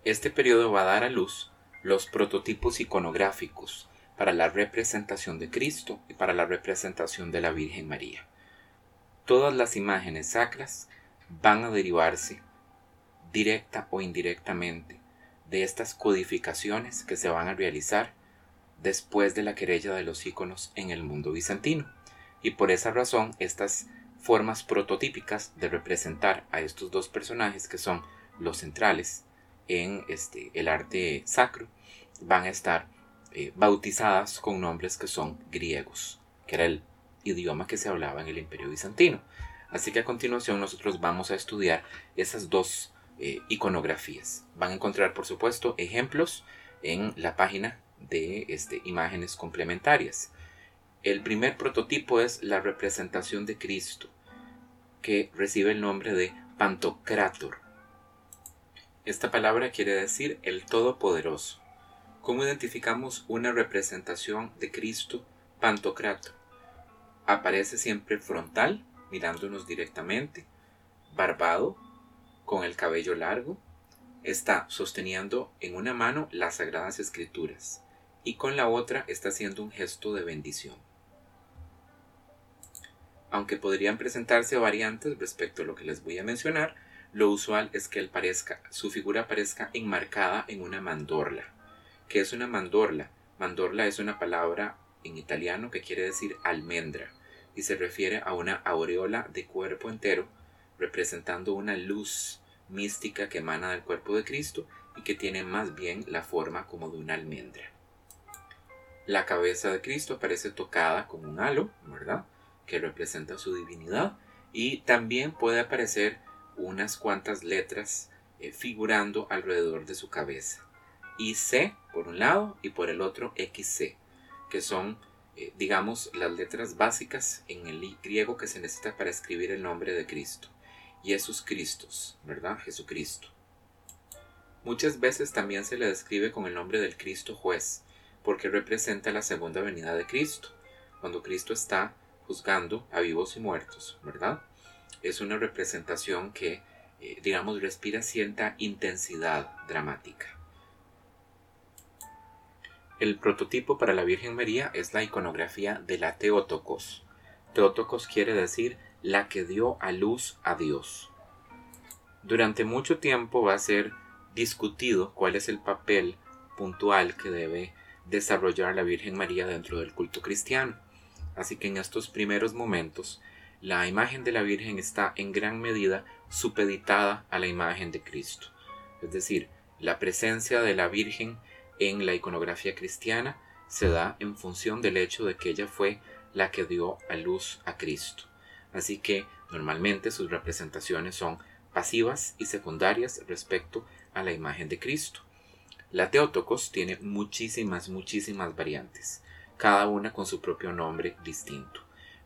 S1: Este periodo va a dar a luz los prototipos iconográficos para la representación de Cristo y para la representación de la Virgen María. Todas las imágenes sacras van a derivarse directa o indirectamente de estas codificaciones que se van a realizar después de la querella de los íconos en el mundo bizantino. Y por esa razón estas formas prototípicas de representar a estos dos personajes que son los centrales en este, el arte sacro van a estar eh, bautizadas con nombres que son griegos, que era el idioma que se hablaba en el imperio bizantino. Así que a continuación nosotros vamos a estudiar esas dos eh, iconografías. Van a encontrar, por supuesto, ejemplos en la página de este, imágenes complementarias. El primer prototipo es la representación de Cristo, que recibe el nombre de Pantocrator. Esta palabra quiere decir el Todopoderoso. ¿Cómo identificamos una representación de Cristo Pantocrator? Aparece siempre frontal, mirándonos directamente, barbado, con el cabello largo, está sosteniendo en una mano las sagradas escrituras y con la otra está haciendo un gesto de bendición. Aunque podrían presentarse variantes respecto a lo que les voy a mencionar, lo usual es que parezca, su figura aparezca enmarcada en una mandorla. ¿Qué es una mandorla? Mandorla es una palabra en italiano que quiere decir almendra y se refiere a una aureola de cuerpo entero representando una luz mística que emana del cuerpo de Cristo y que tiene más bien la forma como de una almendra. La cabeza de Cristo aparece tocada con un halo, ¿verdad? Que representa su divinidad y también puede aparecer unas cuantas letras eh, figurando alrededor de su cabeza. IC por un lado y por el otro XC, que son, eh, digamos, las letras básicas en el griego que se necesita para escribir el nombre de Cristo. Jesús Cristos, ¿verdad? Jesucristo. Muchas veces también se le describe con el nombre del Cristo juez, porque representa la segunda venida de Cristo, cuando Cristo está juzgando a vivos y muertos, ¿verdad? Es una representación que, eh, digamos, respira cierta intensidad dramática. El prototipo para la Virgen María es la iconografía de la Teotokos. Teotokos quiere decir la que dio a luz a Dios. Durante mucho tiempo va a ser discutido cuál es el papel puntual que debe desarrollar la Virgen María dentro del culto cristiano. Así que en estos primeros momentos la imagen de la Virgen está en gran medida supeditada a la imagen de Cristo. Es decir, la presencia de la Virgen en la iconografía cristiana se da en función del hecho de que ella fue la que dio a luz a Cristo así que normalmente sus representaciones son pasivas y secundarias respecto a la imagen de Cristo. La Teotokos tiene muchísimas, muchísimas variantes, cada una con su propio nombre distinto,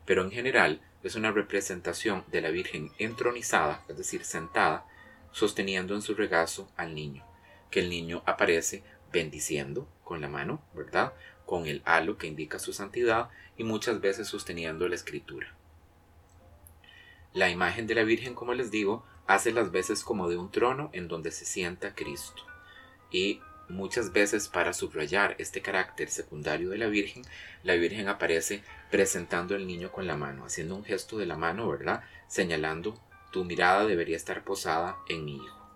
S1: pero en general es una representación de la Virgen entronizada, es decir, sentada, sosteniendo en su regazo al niño, que el niño aparece bendiciendo con la mano, ¿verdad? Con el halo que indica su santidad y muchas veces sosteniendo la escritura. La imagen de la Virgen, como les digo, hace las veces como de un trono en donde se sienta Cristo. Y muchas veces para subrayar este carácter secundario de la Virgen, la Virgen aparece presentando al niño con la mano, haciendo un gesto de la mano, ¿verdad? Señalando, tu mirada debería estar posada en mi hijo.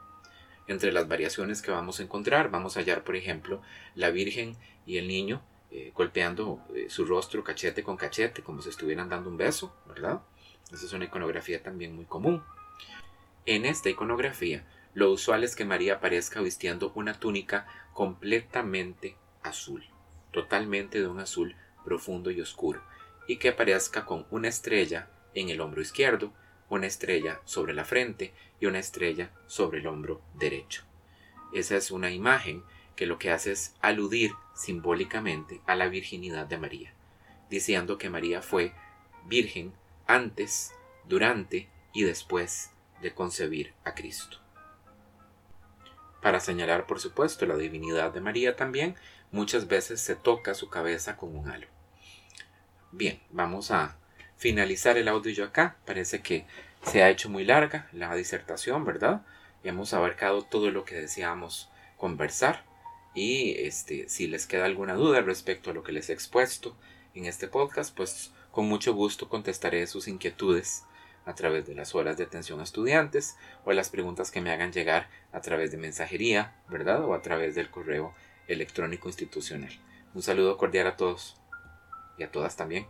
S1: Entre las variaciones que vamos a encontrar, vamos a hallar, por ejemplo, la Virgen y el niño eh, golpeando eh, su rostro cachete con cachete, como si estuvieran dando un beso, ¿verdad? Esa es una iconografía también muy común. En esta iconografía, lo usual es que María aparezca vistiendo una túnica completamente azul, totalmente de un azul profundo y oscuro, y que aparezca con una estrella en el hombro izquierdo, una estrella sobre la frente y una estrella sobre el hombro derecho. Esa es una imagen que lo que hace es aludir simbólicamente a la virginidad de María, diciendo que María fue virgen antes, durante y después de concebir a Cristo. Para señalar, por supuesto, la divinidad de María también, muchas veces se toca su cabeza con un halo. Bien, vamos a finalizar el audio acá. Parece que se ha hecho muy larga la disertación, ¿verdad? Hemos abarcado todo lo que deseamos conversar. Y este, si les queda alguna duda respecto a lo que les he expuesto en este podcast, pues con mucho gusto contestaré sus inquietudes a través de las horas de atención a estudiantes o las preguntas que me hagan llegar a través de mensajería, ¿verdad? O a través del correo electrónico institucional. Un saludo cordial a todos y a todas también.